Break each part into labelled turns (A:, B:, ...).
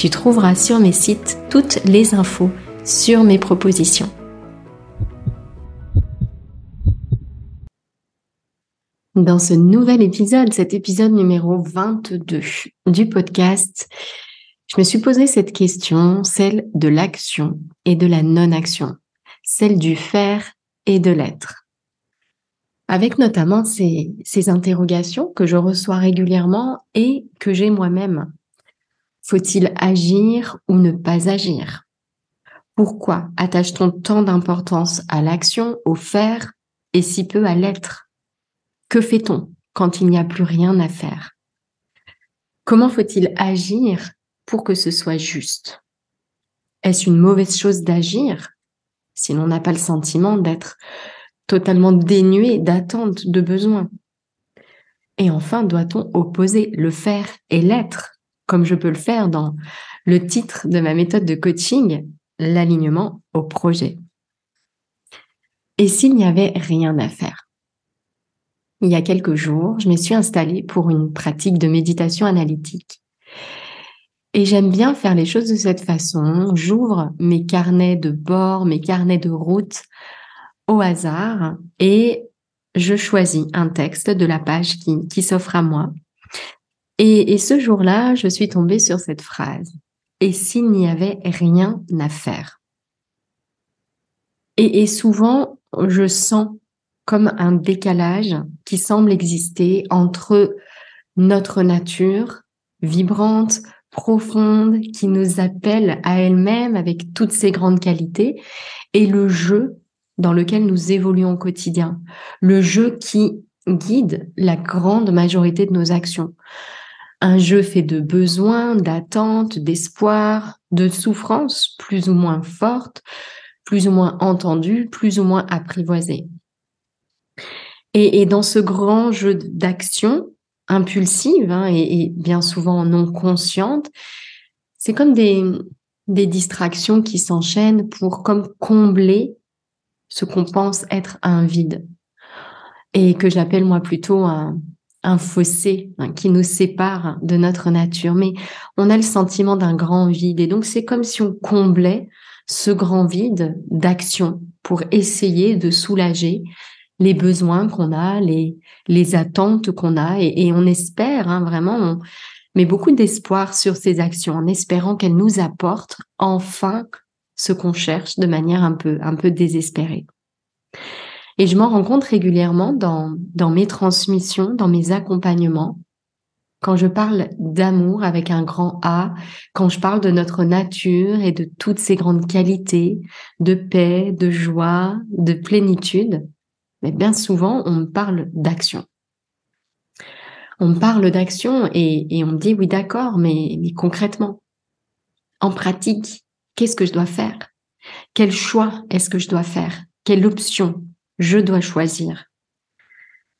A: tu trouveras sur mes sites toutes les infos sur mes propositions. Dans ce nouvel épisode, cet épisode numéro 22 du podcast, je me suis posé cette question, celle de l'action et de la non-action, celle du faire et de l'être. Avec notamment ces, ces interrogations que je reçois régulièrement et que j'ai moi-même faut-il agir ou ne pas agir? Pourquoi attache-t-on tant d'importance à l'action, au faire et si peu à l'être? Que fait-on quand il n'y a plus rien à faire? Comment faut-il agir pour que ce soit juste? Est-ce une mauvaise chose d'agir si l'on n'a pas le sentiment d'être totalement dénué d'attente, de besoin Et enfin, doit-on opposer le faire et l'être comme je peux le faire dans le titre de ma méthode de coaching, l'alignement au projet. Et s'il n'y avait rien à faire? Il y a quelques jours, je me suis installée pour une pratique de méditation analytique. Et j'aime bien faire les choses de cette façon. J'ouvre mes carnets de bord, mes carnets de route au hasard et je choisis un texte de la page qui, qui s'offre à moi. Et, ce jour-là, je suis tombée sur cette phrase. Et s'il n'y avait rien à faire. Et, souvent, je sens comme un décalage qui semble exister entre notre nature vibrante, profonde, qui nous appelle à elle-même avec toutes ses grandes qualités, et le jeu dans lequel nous évoluons au quotidien, le jeu qui guide la grande majorité de nos actions un jeu fait de besoins, d'attentes, d'espoir, de souffrances plus ou moins fortes, plus ou moins entendues, plus ou moins apprivoisées. Et, dans ce grand jeu d'action impulsive hein, et, bien souvent non consciente, c'est comme des, des distractions qui s'enchaînent pour comme combler ce qu'on pense être un vide et que j'appelle moi plutôt un, un fossé hein, qui nous sépare de notre nature, mais on a le sentiment d'un grand vide. Et donc, c'est comme si on comblait ce grand vide d'action pour essayer de soulager les besoins qu'on a, les, attentes qu'on a, et, on espère hein, vraiment, on met beaucoup d'espoir sur ces actions, en espérant qu'elles nous apportent enfin ce qu'on cherche de manière un peu, un peu désespérée. Et je m'en rends compte régulièrement dans, mes transmissions, dans mes accompagnements, quand je parle d'amour avec un grand A, quand je parle de notre nature et de toutes ses grandes qualités, de paix, de joie, de plénitude, mais bien souvent, on me parle d'action. On me parle d'action et, et, on me dit oui d'accord, mais, mais concrètement, en pratique, qu'est-ce que je dois faire? Quel choix est-ce que je dois faire? Quelle option? Je dois choisir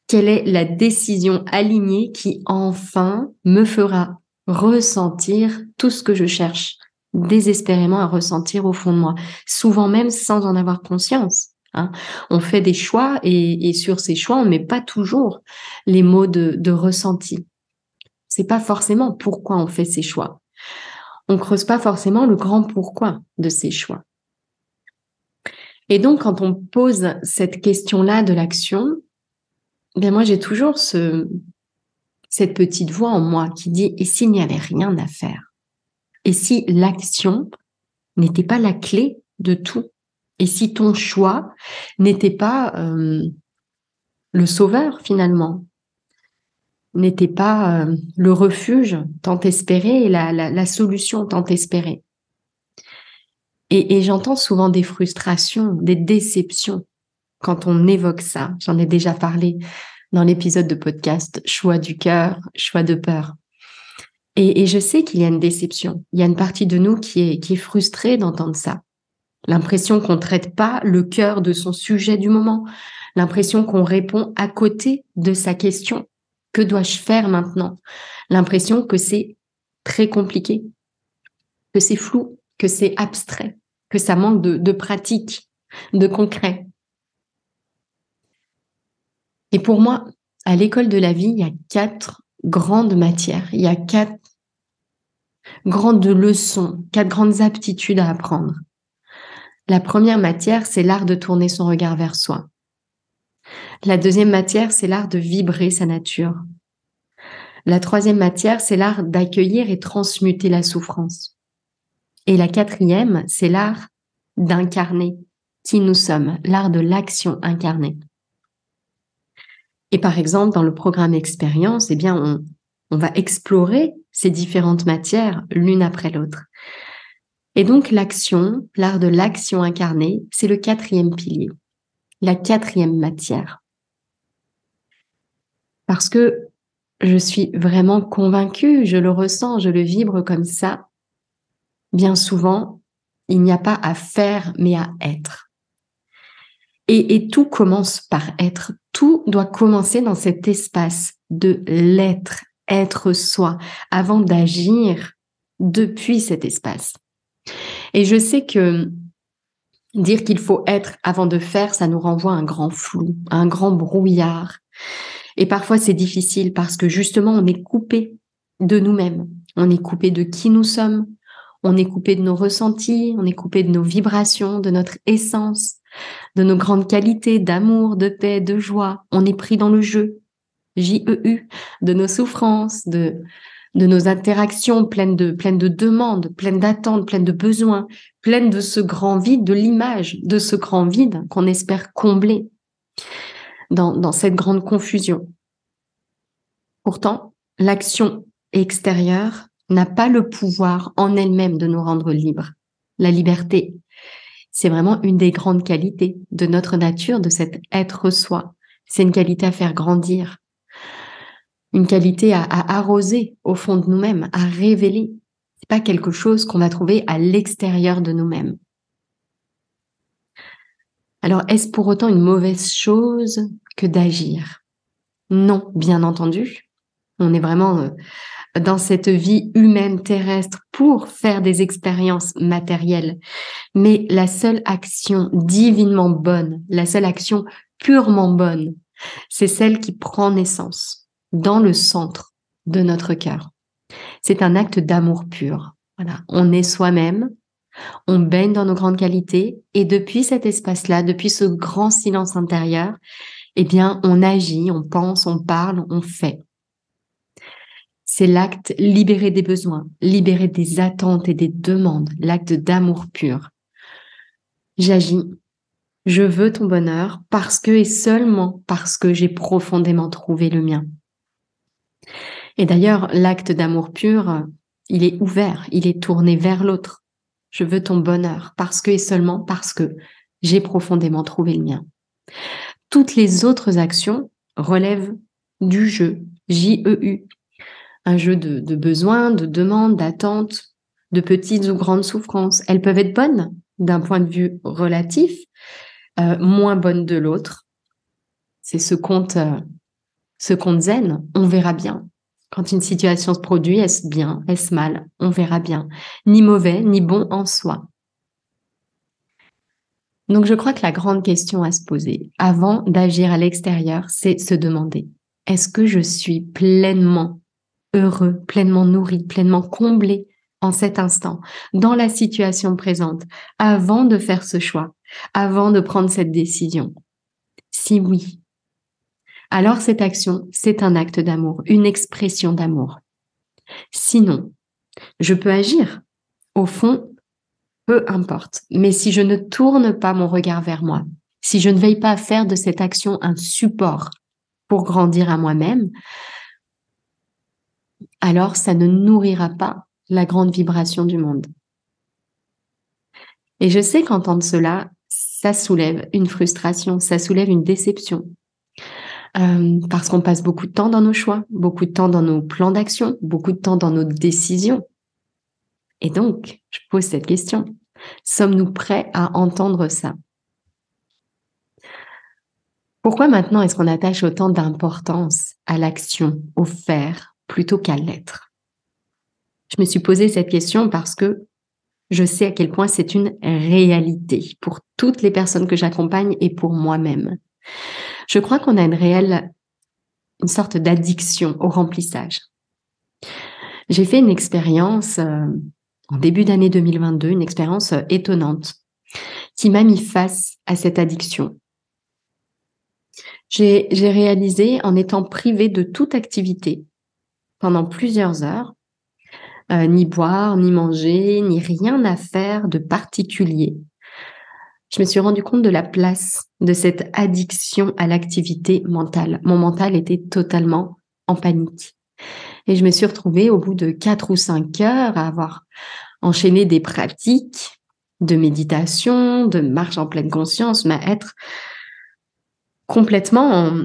A: Quelle est la décision alignée qui enfin me fera ressentir tout ce que je cherche désespérément à ressentir au fond de moi, souvent même sans en avoir conscience. Hein. On fait des choix et, sur ces choix, on met pas toujours les mots de, de ressenti. C'est pas forcément pourquoi on fait ces choix. On creuse pas forcément le grand pourquoi de ces choix. Et donc, quand on pose cette question-là de l'action, ben moi, j'ai toujours ce, cette petite voix en moi qui dit, et s'il n'y avait rien à faire? Et si l'action n'était pas la clé de tout? Et si ton choix n'était pas euh, le sauveur finalement, n'était pas euh, le refuge tant espéré et la, solution tant espérée? Et, j'entends souvent des frustrations, des déceptions quand on évoque ça. J'en ai déjà parlé dans l'épisode de podcast Choix du cœur, choix de peur. Et, et je sais qu'il y a une déception. Il y a une partie de nous qui est, qui est frustrée d'entendre ça. L'impression qu'on ne traite pas le cœur de son sujet du moment. L'impression qu'on répond à côté de sa question. Que dois-je faire maintenant? L'impression que c'est très compliqué, que c'est flou, que c'est abstrait, que ça manque de, pratique, de concret. Et pour moi, à l'école de la vie, il y a quatre grandes matières, il y a quatre grandes leçons, quatre grandes aptitudes à apprendre. La première matière, c'est l'art de tourner son regard vers soi. La deuxième matière, c'est l'art de vibrer sa nature. La troisième matière, c'est l'art d'accueillir et transmuter la souffrance. Et la quatrième, c'est l'art d'incarner qui nous sommes, l'art de l'action incarnée. Et par exemple, dans le programme expérience, eh on va explorer ces différentes matières l'une après l'autre. Et donc l'action, l'art de l'action incarnée, c'est le quatrième pilier, la quatrième matière. Parce que je suis vraiment convaincue, je le ressens, je le vibre comme ça. Bien souvent, il n'y a pas à faire, mais à être. Et, tout commence par être. Tout doit commencer dans cet espace de l'être, être soi, avant d'agir depuis cet espace. Et je sais que dire qu'il faut être avant de faire, ça nous renvoie à un grand flou, à un grand brouillard. Et parfois c'est difficile parce que justement on est coupé de nous-mêmes, on est coupé de qui nous sommes, on est coupé de nos ressentis, on est coupé de nos vibrations, de notre essence, de nos grandes qualités d'amour, de paix, de joie. On est pris dans le jeu, J-E-U, de nos souffrances, de nos interactions pleines de, pleines de demandes, pleines d'attentes, pleines de besoins, pleines de ce grand vide, de l'image de ce grand vide qu'on espère combler dans, dans cette grande confusion. Pourtant, l'action extérieure n'a pas le pouvoir en elle-même de nous rendre libres. La liberté, c'est vraiment une des grandes qualités de notre nature, de cet être soi. C'est une qualité à faire grandir, une qualité à, arroser au fond de nous-mêmes, à révéler. C'est pas quelque chose qu'on va trouver à l'extérieur de nous-mêmes. Alors, est-ce pour autant une mauvaise chose que d'agir? Non, bien entendu. On est vraiment euh, dans cette vie humaine terrestre pour faire des expériences matérielles. Mais la seule action divinement bonne, la seule action purement bonne, c'est celle qui prend naissance dans le centre de notre cœur. C'est un acte d'amour pur. Voilà, on est soi-même, on baigne dans nos grandes qualités et depuis cet espace-là, depuis ce grand silence intérieur, eh bien, on agit, on pense, on parle, on fait. C'est l'acte libéré des besoins, libéré des attentes et des demandes, l'acte d'amour pur. J'agis, je veux ton bonheur parce que et seulement parce que j'ai profondément trouvé le mien. Et d'ailleurs, l'acte d'amour pur, il est ouvert, il est tourné vers l'autre. Je veux ton bonheur parce que et seulement parce que j'ai profondément trouvé le mien. Toutes les autres actions relèvent du jeu, J-E-U, un jeu de, besoins, de demandes, d'attentes, de petites ou grandes souffrances. Elles peuvent être bonnes d'un point de vue relatif, euh, moins bonnes de l'autre. C'est ce compte, euh, ce compte zen, on verra bien Quand une situation se produit, est-ce bien, est-ce mal On verra bien. Ni mauvais, ni bon en soi. Donc je crois que la grande question à se poser avant d'agir à l'extérieur, c'est se demander, est-ce que je suis pleinement heureux, pleinement nourri, pleinement comblé en cet instant, dans la situation présente, avant de faire ce choix, avant de prendre cette décision Si oui, alors cette action, c'est un acte d'amour, une expression d'amour. Sinon, je peux agir. Au fond, peu importe. Mais si je ne tourne pas mon regard vers moi, si je ne veille pas à faire de cette action un support pour grandir à moi-même, alors ça ne nourrira pas la grande vibration du monde. Et je sais qu'entendre cela, ça soulève une frustration, ça soulève une déception. Euh, parce qu'on passe beaucoup de temps dans nos choix, beaucoup de temps dans nos plans d'action, beaucoup de temps dans nos décisions. Et donc, je pose cette question. Sommes-nous prêts à entendre ça? Pourquoi maintenant est-ce qu'on attache autant d'importance à l'action, au faire, plutôt qu'à l'être je me suis posé cette question parce que je sais à quel point c'est une réalité pour toutes les personnes que j'accompagne et pour moi-même. Je crois qu'on a une réelle, une sorte d'addiction au remplissage. J'ai fait une expérience euh, en début d'année 2022, une expérience euh, étonnante qui m'a mis face à cette addiction. J'ai réalisé en étant privée de toute activité pendant plusieurs heures euh, ni boire, ni manger, ni rien à faire de particulier. Je me suis rendu compte de la place de cette addiction à l'activité mentale. Mon mental était totalement en panique. Et je me suis retrouvée au bout de quatre ou cinq heures à avoir enchaîné des pratiques de méditation, de marche en pleine conscience, mais à être complètement en,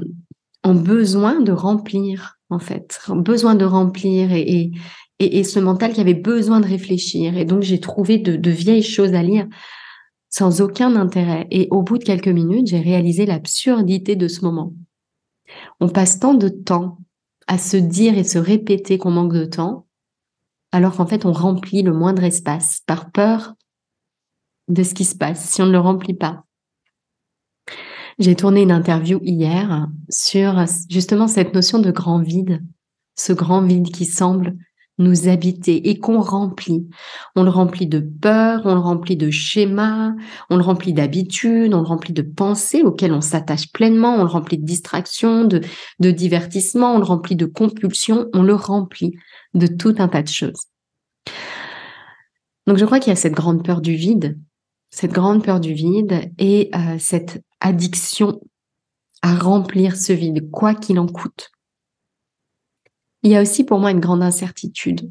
A: en, besoin de remplir, en fait, besoin de remplir et, et, et, ce mental qui avait besoin de réfléchir. Et donc, j'ai trouvé de, vieilles choses à lire sans aucun intérêt. Et au bout de quelques minutes, j'ai réalisé l'absurdité de ce moment. On passe tant de temps à se dire et se répéter qu'on manque de temps, alors qu'en fait, on remplit le moindre espace par peur de ce qui se passe si on ne le remplit pas. J'ai tourné une interview hier sur justement cette notion de grand vide, ce grand vide qui semble nous habiter et qu'on remplit. On le remplit de peur, on le remplit de schémas, on le remplit d'habitudes, on le remplit de pensées auxquelles on s'attache pleinement, on le remplit de distractions, de, de divertissements, on le remplit de compulsions, on le remplit de tout un tas de choses. Donc je crois qu'il y a cette grande peur du vide, cette grande peur du vide et euh, cette addiction à remplir ce vide, quoi qu'il en coûte il y a aussi pour moi une grande incertitude,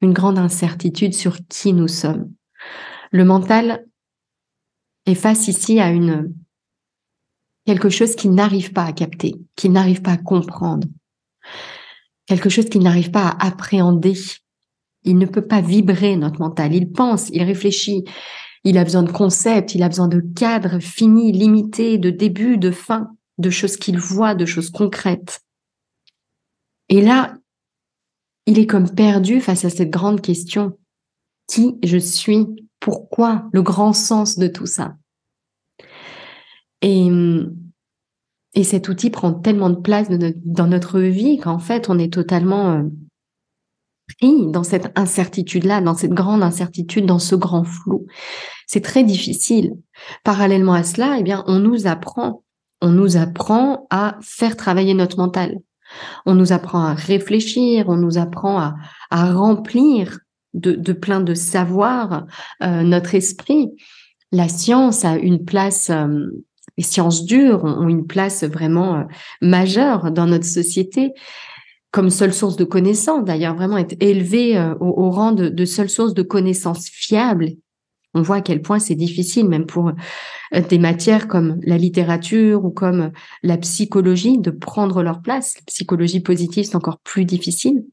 A: une grande incertitude sur qui nous sommes. Le mental est face ici à une quelque chose qu'il n'arrive pas à capter, qu'il n'arrive pas à comprendre, quelque chose qu'il n'arrive pas à appréhender. Il ne peut pas vibrer notre mental. Il pense, il réfléchit, il a besoin de concepts, il a besoin de cadres finis, limités, de début, de fin, de choses qu'il voit, de choses concrètes. Et là, il est comme perdu face à cette grande question. Qui je suis? Pourquoi? Le grand sens de tout ça. Et, et cet outil prend tellement de place dans notre vie qu'en fait, on est totalement euh, pris dans cette incertitude-là, dans cette grande incertitude, dans ce grand flou. C'est très difficile. Parallèlement à cela, eh bien, on nous apprend, on nous apprend à faire travailler notre mental. On nous apprend à réfléchir, on nous apprend à, remplir de, plein de savoir euh, notre esprit. La science a une place, euh, les sciences dures ont, une place vraiment euh, majeure dans notre société comme seule source de connaissances, d'ailleurs vraiment être élevée au, rang de, seule source de connaissances fiables on voit à quel point c'est difficile, même pour euh, des matières comme la littérature ou comme la psychologie, de prendre leur place. La psychologie positive, c'est encore plus difficile.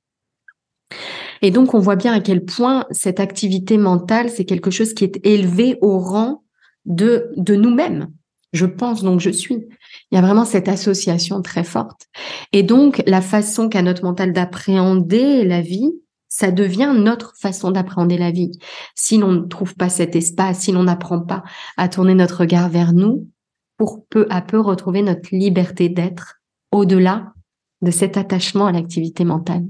A: Et donc, on voit bien à quel point cette activité mentale, c'est quelque chose qui est élevé au rang de, de nous-mêmes. Je pense donc je suis. Il y a vraiment cette association très forte. Et donc, la façon qu'a notre mental d'appréhender la vie, ça devient notre façon d'appréhender la vie. Si l'on ne trouve pas cet espace, si l'on n'apprend pas à tourner notre regard vers nous, pour peu à peu retrouver notre liberté d'être au-delà de cet attachement à l'activité mentale.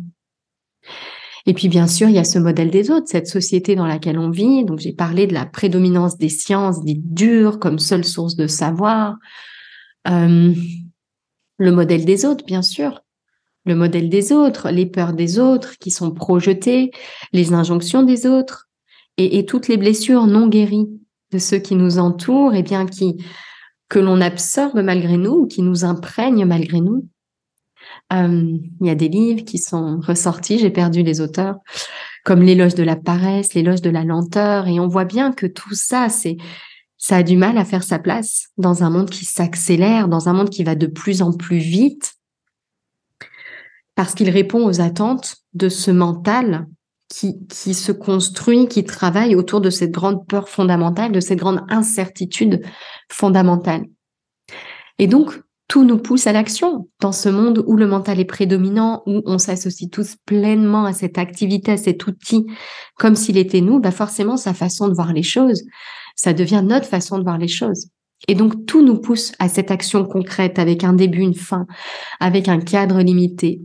A: Et puis bien sûr, il y a ce modèle des autres, cette société dans laquelle on vit. Donc j'ai parlé de la prédominance des sciences dites dures comme seule source de savoir. Euh, le modèle des autres, bien sûr. Le modèle des autres, les peurs des autres qui sont projetées, les injonctions des autres et, toutes les blessures non guéries de ceux qui nous entourent et bien qui que l'on absorbe malgré nous ou qui nous imprègnent malgré nous. Euh, il y a des livres qui sont ressortis, j'ai perdu les auteurs, comme l'éloge de la paresse, l'éloge de la lenteur, et on voit bien que tout ça, c'est ça a du mal à faire sa place dans un monde qui s'accélère, dans un monde qui va de plus en plus vite, parce qu'il répond aux attentes de ce mental qui, qui se construit, qui travaille autour de cette grande peur fondamentale, de cette grande incertitude fondamentale. Et donc, tout nous pousse à l'action dans ce monde où le mental est prédominant, où on s'associe tous pleinement à cette activité, à cet outil, comme s'il était nous, bah forcément sa façon de voir les choses, ça devient notre façon de voir les choses. Et donc tout nous pousse à cette action concrète avec un début, une fin, avec un cadre limité.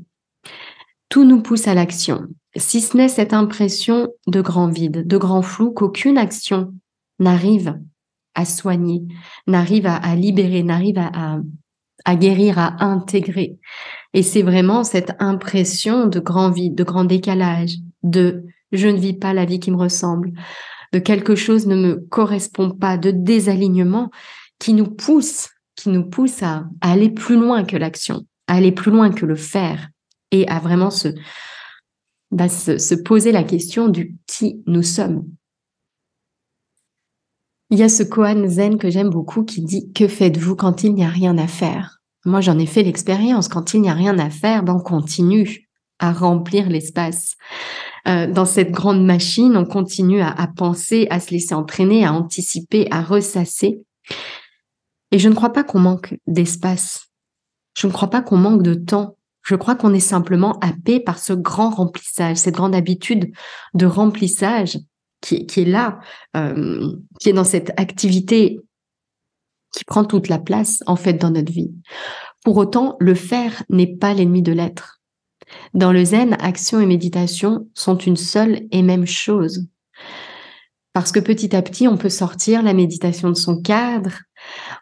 A: Tout nous pousse à l'action, si ce n'est cette impression de grand vide, de grand flou qu'aucune action n'arrive à soigner, n'arrive à, libérer, n'arrive à, guérir, à intégrer. Et c'est vraiment cette impression de grand vide, de grand décalage, de je ne vis pas la vie qui me ressemble, de quelque chose ne me correspond pas, de désalignement qui nous pousse, qui nous pousse à, aller plus loin que l'action, à aller plus loin que le faire et à vraiment se, bah, se, se poser la question du qui nous sommes. Il y a ce koan zen que j'aime beaucoup qui dit que faites-vous quand il n'y a rien à faire? Moi, j'en ai fait l'expérience. Quand il n'y a rien à faire, ben, on continue à remplir l'espace. Euh, dans cette grande machine, on continue à, à, penser, à se laisser entraîner, à anticiper, à ressasser. Et je ne crois pas qu'on manque d'espace. Je ne crois pas qu'on manque de temps. Je crois qu'on est simplement happé par ce grand remplissage, cette grande habitude de remplissage qui, est là, euh, qui est dans cette activité qui prend toute la place en fait dans notre vie. Pour autant, le faire n'est pas l'ennemi de l'être. Dans le zen, action et méditation sont une seule et même chose. Parce que petit à petit, on peut sortir la méditation de son cadre,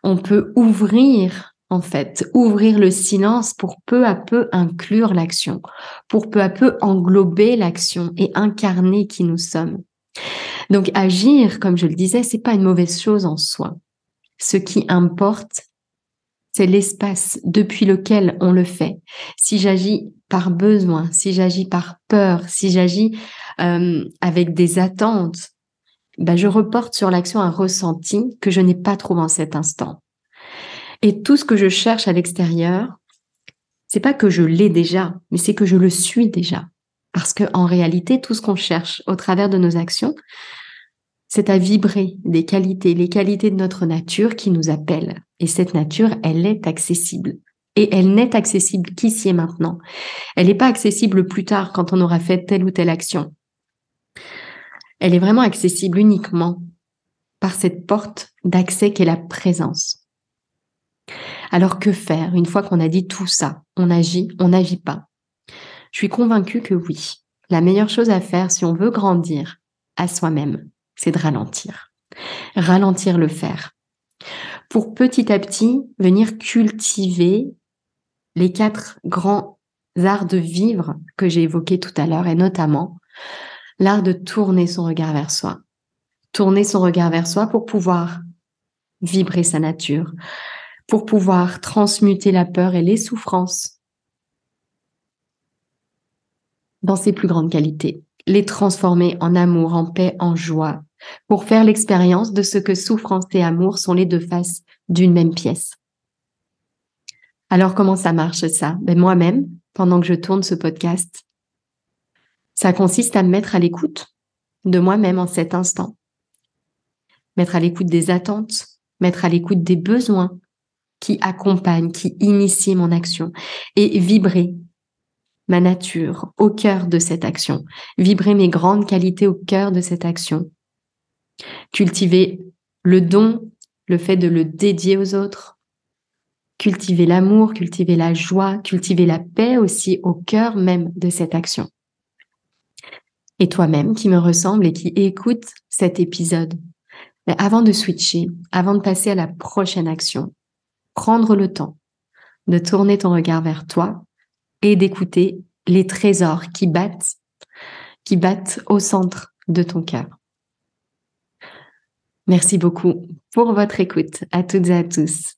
A: on peut ouvrir, en fait, ouvrir le silence pour peu à peu inclure l'action, pour peu à peu englober l'action et incarner qui nous sommes. Donc agir, comme je le disais, c'est pas une mauvaise chose en soi. Ce qui importe, c'est l'espace depuis lequel on le fait. Si j'agis par besoin, si j'agis par peur, si j'agis euh, avec des attentes, ben je reporte sur l'action un ressenti que je n'ai pas trouvé en cet instant. Et tout ce que je cherche à l'extérieur, c'est pas que je l'ai déjà, mais c'est que je le suis déjà. Parce que en réalité, tout ce qu'on cherche au travers de nos actions, c'est à vibrer des qualités, les qualités de notre nature qui nous appellent. Et cette nature, elle est accessible. Et elle n'est accessible qu'ici et maintenant. Elle n'est pas accessible plus tard quand on aura fait telle ou telle action. Elle est vraiment accessible uniquement par cette porte d'accès qu'est la présence. Alors que faire une fois qu'on a dit tout ça? On agit, on n'agit pas. Je suis convaincue que oui. La meilleure chose à faire si on veut grandir à soi-même, c'est de ralentir. Ralentir le faire. Pour petit à petit venir cultiver les quatre grands arts de vivre que j'ai évoqués tout à l'heure et notamment l'art de tourner son regard vers soi. Tourner son regard vers soi pour pouvoir vibrer sa nature, pour pouvoir transmuter la peur et les souffrances dans ses plus grandes qualités, les transformer en amour, en paix, en joie, pour faire l'expérience de ce que souffrance et amour sont les deux faces d'une même pièce. Alors comment ça marche ça? Ben, Moi-même, pendant que je tourne ce podcast, ça consiste à me mettre à l'écoute de moi-même en cet instant. Mettre à l'écoute des attentes, m'être à l'écoute des besoins qui accompagnent, qui initient mon action et vibrer ma nature au cœur de cette action, vibrer mes grandes qualités au cœur de cette action, cultiver le don, le fait de le dédier aux autres, cultiver l'amour, cultiver la joie, cultiver la paix aussi au cœur même de cette action. Et toi-même qui me ressemble et qui écoute cet épisode, mais avant de switcher, avant de passer à la prochaine action, prendre le temps de tourner ton regard vers toi et d'écouter les trésors qui battent, qui battent au centre de ton cœur. Merci beaucoup pour votre écoute à toutes et à tous.